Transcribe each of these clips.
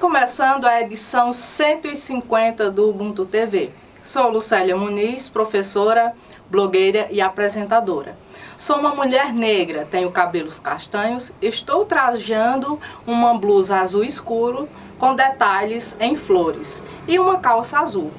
Começando a edição 150 do Ubuntu TV. Sou Lucélia Muniz, professora, blogueira e apresentadora. Sou uma mulher negra, tenho cabelos castanhos, estou trajando uma blusa azul escuro com detalhes em flores e uma calça azul.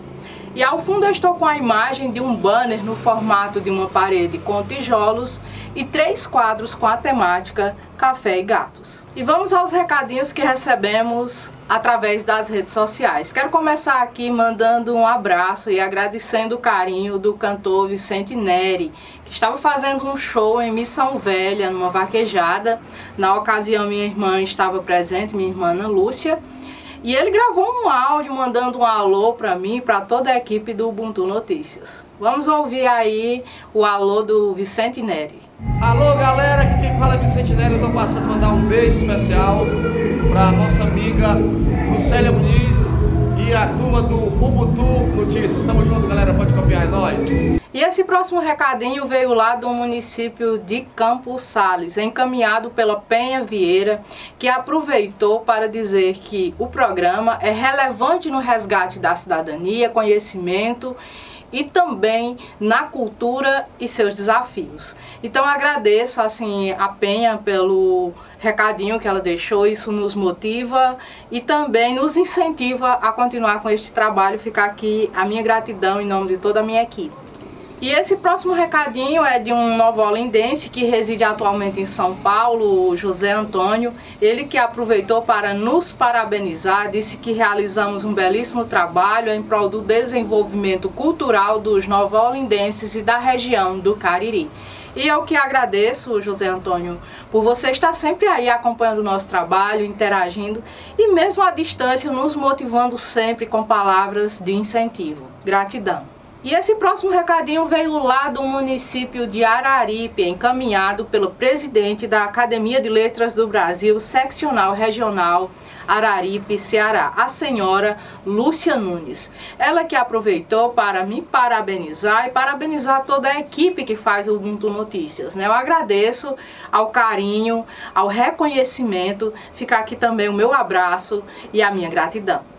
E ao fundo eu estou com a imagem de um banner no formato de uma parede com tijolos e três quadros com a temática Café e Gatos. E vamos aos recadinhos que recebemos através das redes sociais. Quero começar aqui mandando um abraço e agradecendo o carinho do cantor Vicente Neri, que estava fazendo um show em Missão Velha, numa vaquejada. Na ocasião, minha irmã estava presente, minha irmã Ana Lúcia. E ele gravou um áudio mandando um alô para mim e para toda a equipe do Ubuntu Notícias. Vamos ouvir aí o alô do Vicente Neri. Alô galera, aqui quem fala é Vicente Neri, eu tô passando a mandar um beijo especial para nossa amiga Lucélia Muniz e a turma do Ubuntu Notícias. Tamo junto galera, pode copiar, é nóis. E esse próximo recadinho veio lá do município de Campos Sales, encaminhado pela Penha Vieira, que aproveitou para dizer que o programa é relevante no resgate da cidadania, conhecimento e também na cultura e seus desafios. Então agradeço assim a Penha pelo recadinho que ela deixou, isso nos motiva e também nos incentiva a continuar com este trabalho. Ficar aqui a minha gratidão em nome de toda a minha equipe. E esse próximo recadinho é de um novolindense que reside atualmente em São Paulo, José Antônio. Ele que aproveitou para nos parabenizar, disse que realizamos um belíssimo trabalho em prol do desenvolvimento cultural dos novolindenses e da região do Cariri. E eu que agradeço, José Antônio, por você estar sempre aí acompanhando o nosso trabalho, interagindo e mesmo à distância nos motivando sempre com palavras de incentivo. Gratidão. E esse próximo recadinho veio lá do município de Araripe, encaminhado pelo presidente da Academia de Letras do Brasil, seccional regional Araripe, Ceará, a senhora Lúcia Nunes. Ela que aproveitou para me parabenizar e parabenizar toda a equipe que faz o Ubuntu Notícias. Né? Eu agradeço ao carinho, ao reconhecimento, ficar aqui também o meu abraço e a minha gratidão.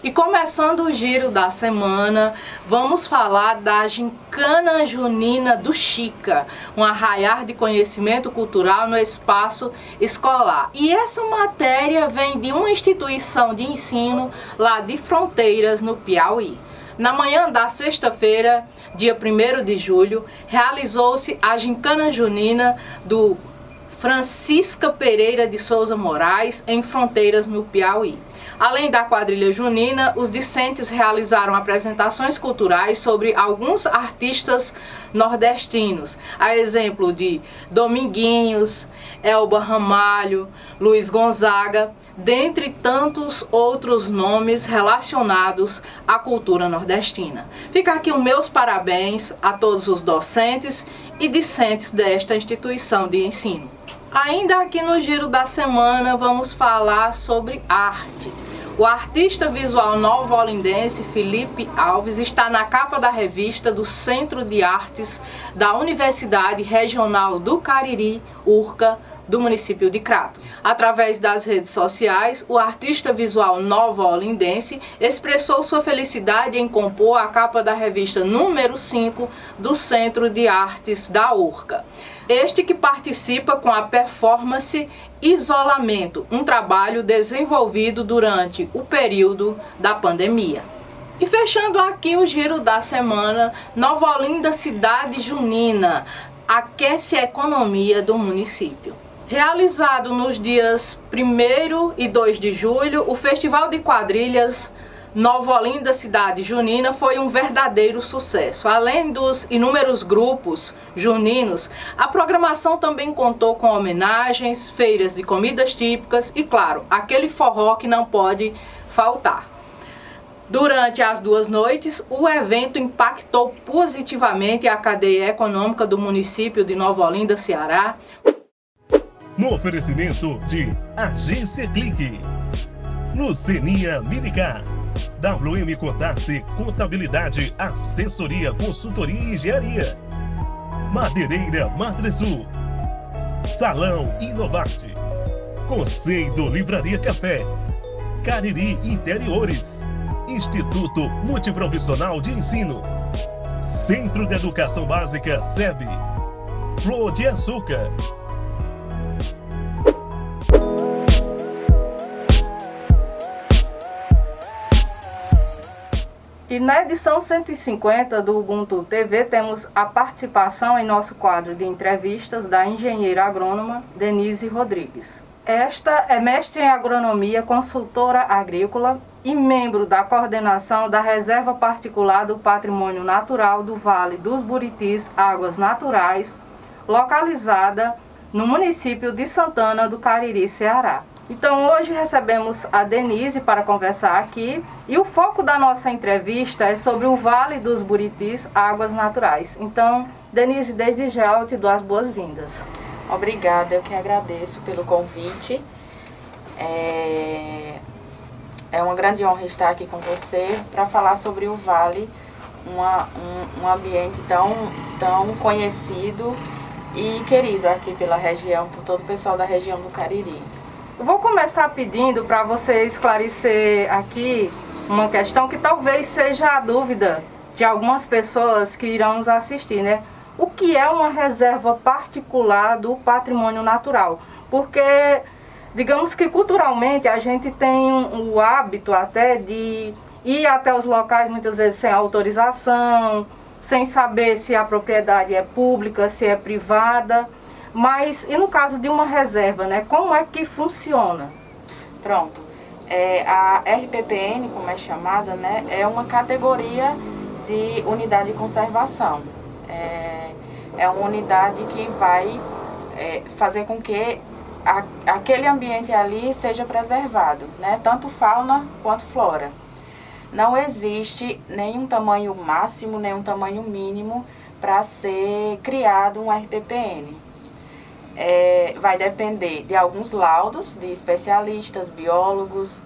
E começando o giro da semana, vamos falar da Gincana Junina do Chica, um arraiar de conhecimento cultural no espaço escolar. E essa matéria vem de uma instituição de ensino lá de Fronteiras, no Piauí. Na manhã da sexta-feira, dia 1 de julho, realizou-se a Gincana Junina do Francisca Pereira de Souza Moraes, em Fronteiras, no Piauí. Além da quadrilha junina, os discentes realizaram apresentações culturais sobre alguns artistas nordestinos, a exemplo de Dominguinhos, Elba Ramalho, Luiz Gonzaga, dentre tantos outros nomes relacionados à cultura nordestina. Fica aqui os meus parabéns a todos os docentes e discentes desta instituição de ensino. Ainda aqui no giro da semana vamos falar sobre arte. O artista visual novo-olindense Felipe Alves está na capa da revista do Centro de Artes da Universidade Regional do Cariri, URCA, do município de Crato. Através das redes sociais, o artista visual novo-olindense expressou sua felicidade em compor a capa da revista número 5 do Centro de Artes da URCA. Este que participa com a performance Isolamento, um trabalho desenvolvido durante o período da pandemia. E fechando aqui o giro da semana, Nova Olinda Cidade Junina aquece a economia do município. Realizado nos dias 1 e 2 de julho, o Festival de Quadrilhas Nova Olinda Cidade Junina foi um verdadeiro sucesso. Além dos inúmeros grupos juninos, a programação também contou com homenagens, feiras de comidas típicas e, claro, aquele forró que não pode faltar. Durante as duas noites, o evento impactou positivamente a cadeia econômica do município de Nova Olinda, Ceará. No oferecimento de Agência Clique, Lucinia Milicar. WM Contasse, Contabilidade, Assessoria, Consultoria e Engenharia. Madeireira Madresul. Salão Inovarte. Conceito Livraria Café, Cariri Interiores, Instituto Multiprofissional de Ensino, Centro de Educação Básica SEB, Flor de Açúcar. E na edição 150 do Ubuntu TV temos a participação em nosso quadro de entrevistas da engenheira agrônoma Denise Rodrigues. Esta é mestre em agronomia, consultora agrícola e membro da coordenação da Reserva Particular do Patrimônio Natural do Vale dos Buritis Águas Naturais, localizada no município de Santana do Cariri, Ceará. Então hoje recebemos a Denise para conversar aqui e o foco da nossa entrevista é sobre o Vale dos Buritis Águas Naturais. Então, Denise, desde já eu te dou as boas-vindas. Obrigada, eu que agradeço pelo convite. É, é uma grande honra estar aqui com você para falar sobre o Vale, uma, um, um ambiente tão, tão conhecido e querido aqui pela região, por todo o pessoal da região do Cariri. Vou começar pedindo para você esclarecer aqui uma questão que talvez seja a dúvida de algumas pessoas que irão nos assistir, né? O que é uma reserva particular do patrimônio natural? Porque, digamos que culturalmente a gente tem o hábito até de ir até os locais muitas vezes sem autorização, sem saber se a propriedade é pública, se é privada. Mas e no caso de uma reserva, né? Como é que funciona? Pronto. É, a RPPN, como é chamada, né, é uma categoria de unidade de conservação. É, é uma unidade que vai é, fazer com que a, aquele ambiente ali seja preservado, né, tanto fauna quanto flora. Não existe nenhum tamanho máximo, nenhum tamanho mínimo para ser criado um RPPN é, vai depender de alguns laudos de especialistas, biólogos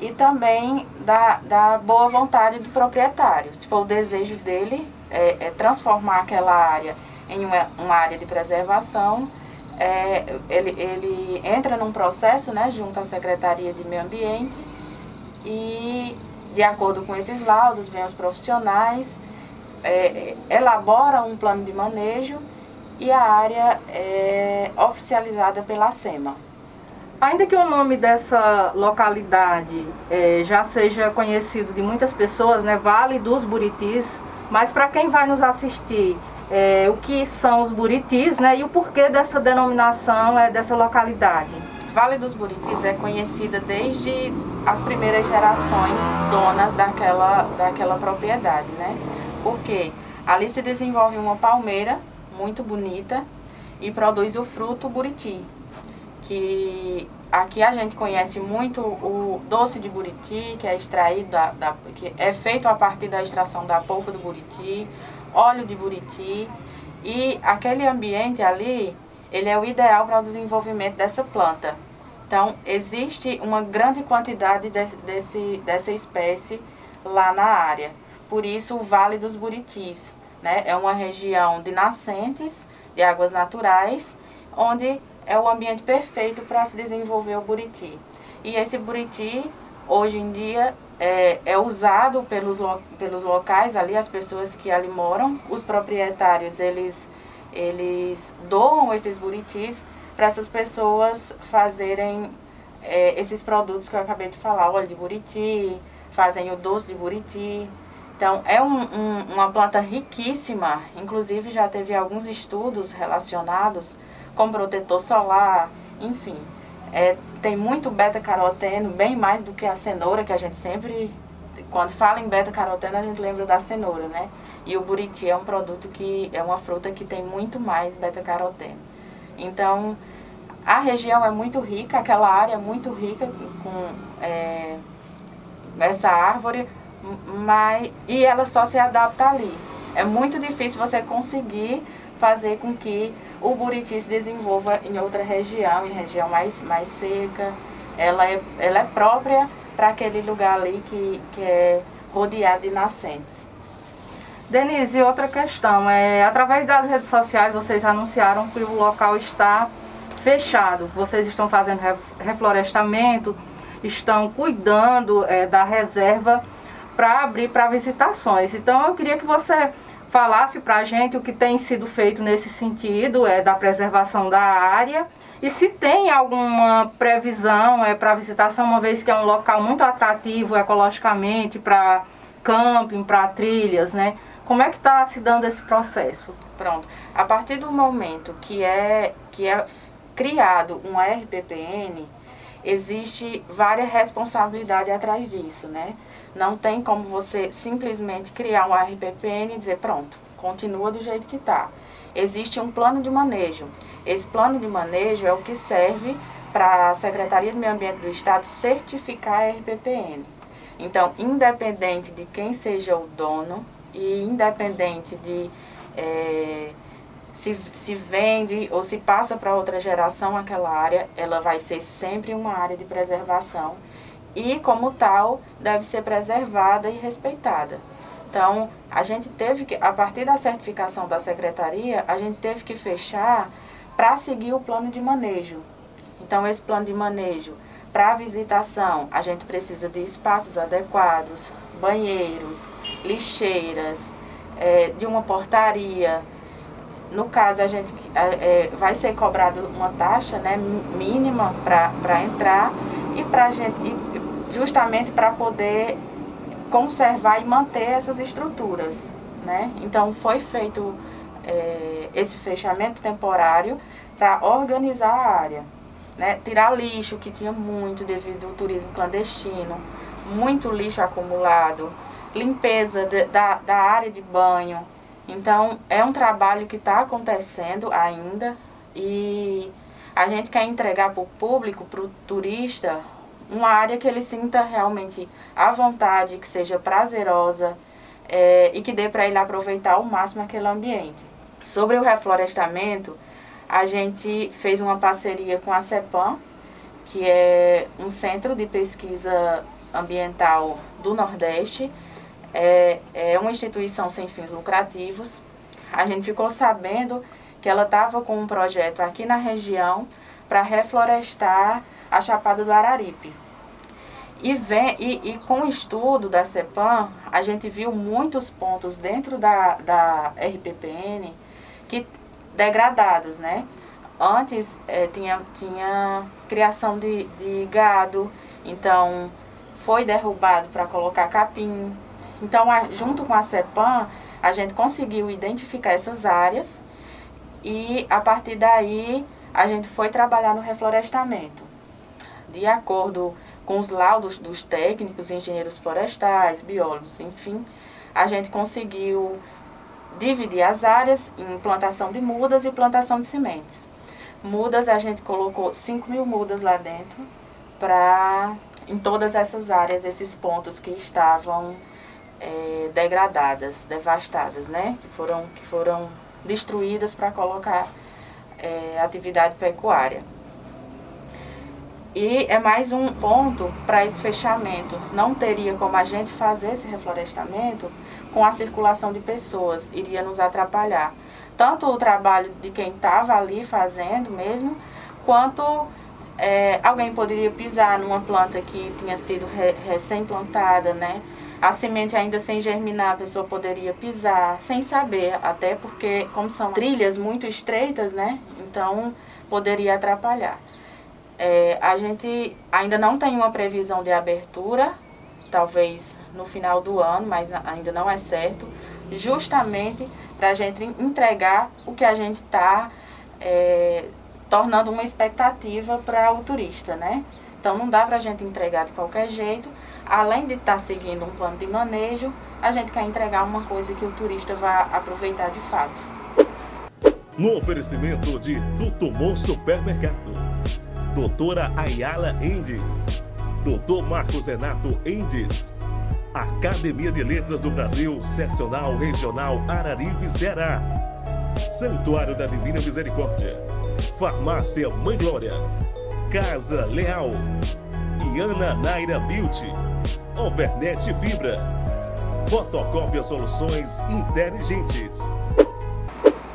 e também da, da boa vontade do proprietário. Se for o desejo dele é, é transformar aquela área em uma, uma área de preservação, é, ele, ele entra num processo né, junto à Secretaria de Meio Ambiente e, de acordo com esses laudos, vem os profissionais, é, elabora um plano de manejo e a área é oficializada pela SEMA. Ainda que o nome dessa localidade é, já seja conhecido de muitas pessoas, né, Vale dos Buritis, mas para quem vai nos assistir, é, o que são os Buritis né, e o porquê dessa denominação é, dessa localidade? Vale dos Buritis é conhecida desde as primeiras gerações donas daquela, daquela propriedade, né? Porque ali se desenvolve uma palmeira muito bonita e produz o fruto buriti, que aqui a gente conhece muito o doce de buriti, que é extraído da, da, que é feito a partir da extração da polpa do buriti, óleo de buriti e aquele ambiente ali, ele é o ideal para o desenvolvimento dessa planta. Então, existe uma grande quantidade de, desse, dessa espécie lá na área. Por isso, o Vale dos Buritis. Né? É uma região de nascentes, de águas naturais, onde é o ambiente perfeito para se desenvolver o buriti. E esse buriti, hoje em dia, é, é, usado pelos, pelos locais ali, as pessoas que ali moram. Os proprietários, eles, eles doam esses buritis para essas pessoas fazerem é, esses produtos que eu acabei de falar, óleo de buriti, fazem o doce de buriti, então, é um, um, uma planta riquíssima, inclusive já teve alguns estudos relacionados com protetor solar, enfim. É, tem muito beta-caroteno, bem mais do que a cenoura, que a gente sempre, quando fala em beta-caroteno, a gente lembra da cenoura, né? E o buriti é um produto que, é uma fruta que tem muito mais beta-caroteno. Então, a região é muito rica, aquela área é muito rica com é, essa árvore, mas e ela só se adapta ali. É muito difícil você conseguir fazer com que o buriti se desenvolva em outra região, em região mais, mais seca. Ela é, ela é própria para aquele lugar ali que, que é rodeado de nascentes. Denise, outra questão, é, através das redes sociais vocês anunciaram que o local está fechado. Vocês estão fazendo reflorestamento, estão cuidando é, da reserva para abrir para visitações. Então eu queria que você falasse para a gente o que tem sido feito nesse sentido, é, da preservação da área e se tem alguma previsão é, para visitação, uma vez que é um local muito atrativo ecologicamente para camping, para trilhas, né? Como é que está se dando esse processo? Pronto. A partir do momento que é, que é criado um RPPN, existe várias responsabilidades atrás disso, né? Não tem como você simplesmente criar um RPPN e dizer, pronto, continua do jeito que está. Existe um plano de manejo. Esse plano de manejo é o que serve para a Secretaria do Meio Ambiente do Estado certificar a RPPN. Então, independente de quem seja o dono e independente de é, se, se vende ou se passa para outra geração aquela área, ela vai ser sempre uma área de preservação e, como tal, deve ser preservada e respeitada. Então, a gente teve que, a partir da certificação da secretaria, a gente teve que fechar para seguir o plano de manejo. Então, esse plano de manejo, para visitação, a gente precisa de espaços adequados, banheiros, lixeiras, é, de uma portaria. No caso, a gente é, vai ser cobrado uma taxa né, mínima para entrar e para gente e justamente para poder conservar e manter essas estruturas. Né? Então foi feito é, esse fechamento temporário para organizar a área. Né? Tirar lixo, que tinha muito devido ao turismo clandestino, muito lixo acumulado, limpeza de, da, da área de banho. Então é um trabalho que está acontecendo ainda e a gente quer entregar para o público, para o turista, uma área que ele sinta realmente à vontade, que seja prazerosa é, e que dê para ele aproveitar ao máximo aquele ambiente. Sobre o reflorestamento, a gente fez uma parceria com a CEPAM, que é um centro de pesquisa ambiental do Nordeste, é, é uma instituição sem fins lucrativos. A gente ficou sabendo que ela estava com um projeto aqui na região para reflorestar a Chapada do Araripe. E, vem, e, e, com o estudo da CEPAM, a gente viu muitos pontos dentro da, da RPPN que degradados, né? Antes é, tinha, tinha criação de, de gado, então foi derrubado para colocar capim. Então, a, junto com a CEPAM, a gente conseguiu identificar essas áreas e a partir daí a gente foi trabalhar no reflorestamento. De acordo com os laudos dos técnicos, engenheiros florestais, biólogos, enfim, a gente conseguiu dividir as áreas em plantação de mudas e plantação de sementes. Mudas, a gente colocou 5 mil mudas lá dentro, para em todas essas áreas, esses pontos que estavam é, degradadas, devastadas, né? Que foram, que foram destruídas para colocar é, atividade pecuária. E é mais um ponto para esse fechamento. Não teria como a gente fazer esse reflorestamento com a circulação de pessoas, iria nos atrapalhar. Tanto o trabalho de quem estava ali fazendo mesmo, quanto é, alguém poderia pisar numa planta que tinha sido re, recém-plantada, né? A semente ainda sem germinar, a pessoa poderia pisar, sem saber, até porque, como são trilhas muito estreitas, né? Então, poderia atrapalhar. É, a gente ainda não tem uma previsão de abertura, talvez no final do ano, mas ainda não é certo, justamente para a gente entregar o que a gente está é, tornando uma expectativa para o turista, né? Então não dá para a gente entregar de qualquer jeito, além de estar tá seguindo um plano de manejo, a gente quer entregar uma coisa que o turista vá aproveitar de fato. No oferecimento de Tutumor Supermercado Doutora Ayala Endes, Doutor Marcos Renato Endes, Academia de Letras do Brasil, Seccional Regional Araripe, Ceará, Santuário da Divina Misericórdia, Farmácia Mãe Glória, Casa Leal, Iana Naira Beauty, Overnet Fibra, Fotocópia Soluções Inteligentes.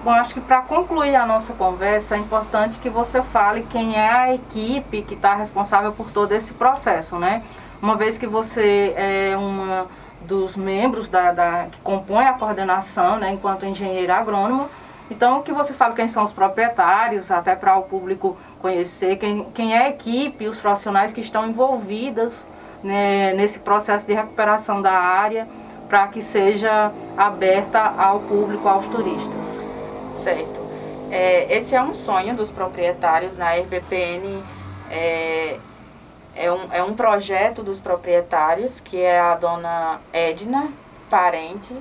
Bom, acho que para concluir a nossa conversa é importante que você fale quem é a equipe que está responsável por todo esse processo, né? Uma vez que você é uma dos membros da, da que compõe a coordenação, né, enquanto engenheiro agrônomo, então que você fale quem são os proprietários, até para o público conhecer quem, quem é a equipe, os profissionais que estão envolvidos né, nesse processo de recuperação da área, para que seja aberta ao público, aos turistas certo. É, esse é um sonho dos proprietários na RBPN. É, é, um, é um projeto dos proprietários, que é a dona Edna Parente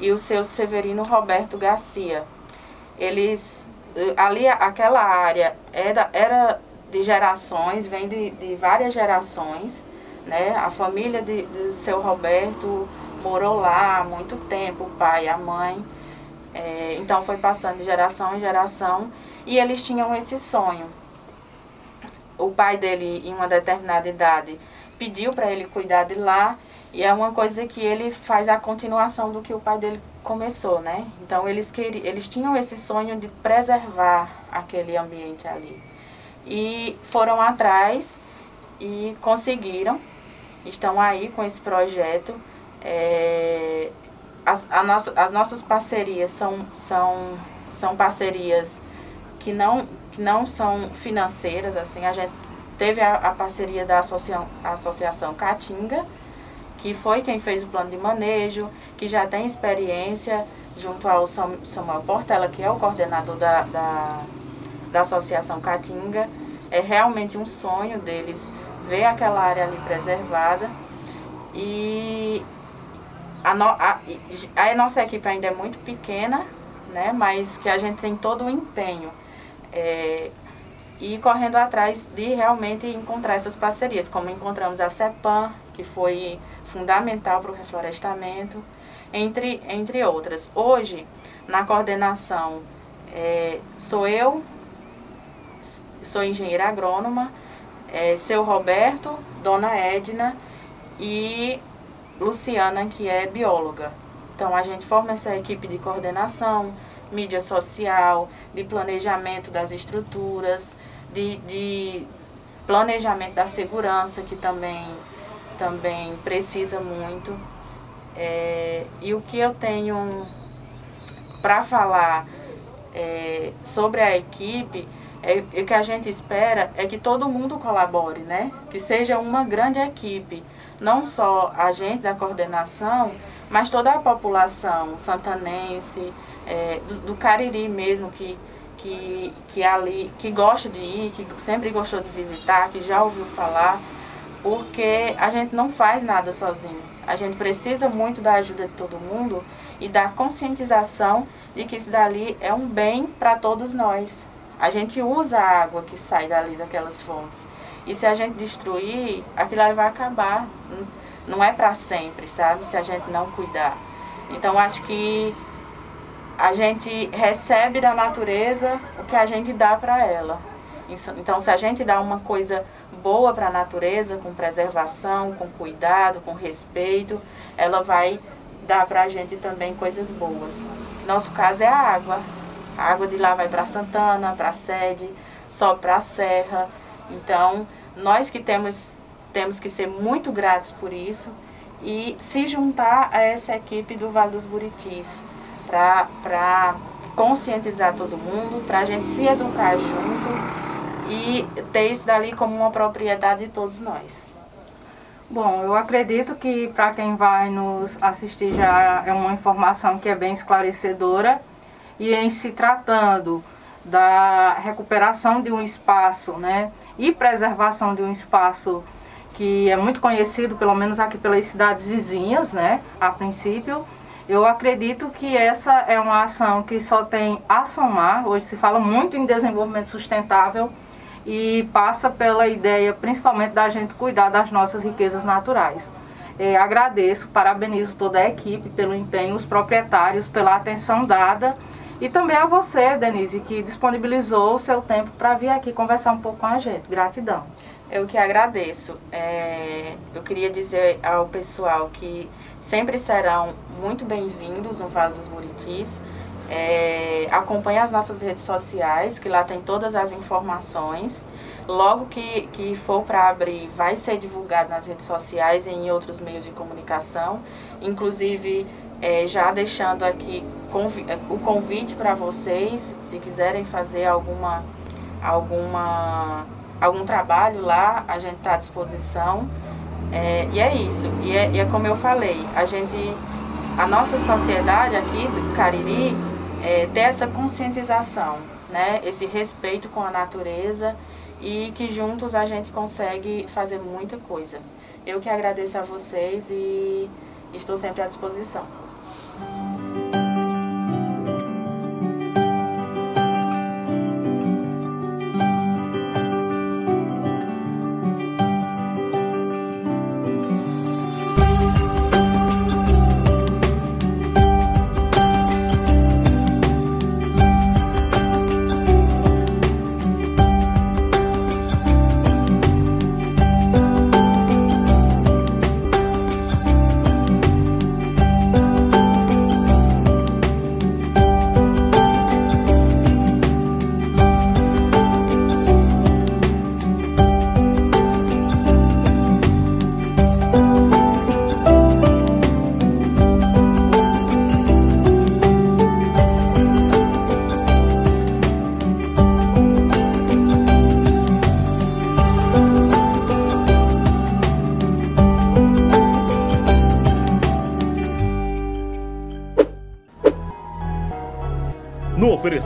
e o seu Severino Roberto Garcia. Eles, ali, aquela área era, era de gerações, vem de, de várias gerações, né? A família do seu Roberto morou lá há muito tempo, o pai, a mãe. É, então foi passando de geração em geração e eles tinham esse sonho. O pai dele, em uma determinada idade, pediu para ele cuidar de lá e é uma coisa que ele faz a continuação do que o pai dele começou, né? Então eles queriam, eles tinham esse sonho de preservar aquele ambiente ali e foram atrás e conseguiram. Estão aí com esse projeto. É, as, nossa, as nossas parcerias são, são, são parcerias que não, que não são financeiras, assim, a gente teve a, a parceria da associa, Associação Caatinga, que foi quem fez o plano de manejo, que já tem experiência junto ao Samuel Portela, que é o coordenador da, da, da Associação Caatinga. É realmente um sonho deles ver aquela área ali preservada. E a, no, a, a, nossa equipe ainda é muito pequena, né, mas que a gente tem todo o empenho é, e correndo atrás de realmente encontrar essas parcerias, como encontramos a CEPAM, que foi fundamental para o reflorestamento, entre, entre outras. Hoje, na coordenação, é, sou eu, sou engenheira agrônoma, é, seu Roberto, dona Edna e Luciana, que é bióloga. Então, a gente forma essa equipe de coordenação, mídia social, de planejamento das estruturas, de, de planejamento da segurança, que também, também precisa muito. É, e o que eu tenho para falar é, sobre a equipe, é, o que a gente espera é que todo mundo colabore, né? Que seja uma grande equipe não só a gente da coordenação, mas toda a população santanense, é, do, do, Cariri mesmo, que, que, que ali, que gosta de ir, que sempre gostou de visitar, que já ouviu falar, porque a gente não faz nada sozinho. A gente precisa muito da ajuda de todo mundo e da conscientização de que isso dali é um bem para todos nós. A gente usa a água que sai dali daquelas fontes. E se a gente destruir, aquilo vai acabar. Não é para sempre, sabe? Se a gente não cuidar. Então acho que a gente recebe da natureza o que a gente dá para ela. Então se a gente dá uma coisa boa para a natureza, com preservação, com cuidado, com respeito, ela vai dar para a gente também coisas boas. Nosso caso é a água. A água de lá vai para Santana, para a sede, só para a serra. Então, nós que temos, temos que ser muito gratos por isso e se juntar a essa equipe do Vale dos Buritis para conscientizar todo mundo, para a gente se educar junto e ter isso dali como uma propriedade de todos nós. Bom, eu acredito que para quem vai nos assistir já é uma informação que é bem esclarecedora e em se tratando da recuperação de um espaço, né, e preservação de um espaço que é muito conhecido, pelo menos aqui pelas cidades vizinhas, né, a princípio. Eu acredito que essa é uma ação que só tem a somar. Hoje se fala muito em desenvolvimento sustentável e passa pela ideia, principalmente, da gente cuidar das nossas riquezas naturais. É, agradeço, parabenizo toda a equipe pelo empenho, os proprietários pela atenção dada e também a você, Denise, que disponibilizou o seu tempo para vir aqui conversar um pouco com a gente. Gratidão. Eu que agradeço. É, eu queria dizer ao pessoal que sempre serão muito bem-vindos no Vale dos Buritis. É, acompanhe as nossas redes sociais, que lá tem todas as informações. Logo que, que for para abrir, vai ser divulgado nas redes sociais e em outros meios de comunicação. Inclusive, é, já deixando aqui convi o convite para vocês, se quiserem fazer alguma, alguma, algum trabalho lá, a gente está à disposição. É, e é isso. E é, e é, como eu falei, a gente, a nossa sociedade aqui do Cariri é, ter essa conscientização, né? Esse respeito com a natureza e que juntos a gente consegue fazer muita coisa. Eu que agradeço a vocês e estou sempre à disposição.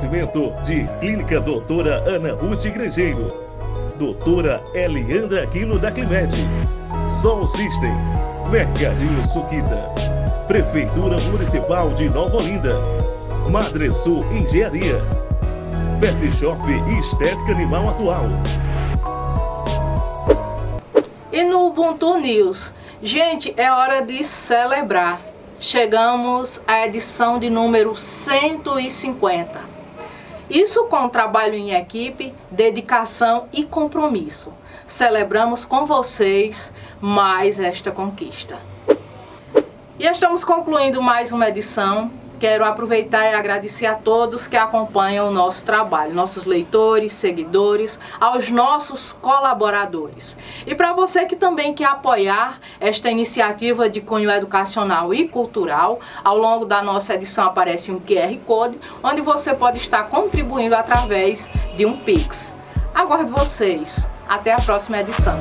Oferecimento de Clínica Doutora Ana Ruth Igrejeiro. Doutora Eliandra Aquino da Climed. Sol System. Mercadinho Suquita. Prefeitura Municipal de Nova Olinda. Madre Sul Engenharia. Pet Shop Estética Animal Atual. E no Ubuntu News, gente, é hora de celebrar chegamos à edição de número 150. Isso com trabalho em equipe, dedicação e compromisso. Celebramos com vocês mais esta conquista. E estamos concluindo mais uma edição Quero aproveitar e agradecer a todos que acompanham o nosso trabalho, nossos leitores, seguidores, aos nossos colaboradores. E para você que também quer apoiar esta iniciativa de cunho educacional e cultural, ao longo da nossa edição aparece um QR Code, onde você pode estar contribuindo através de um Pix. Aguardo vocês. Até a próxima edição.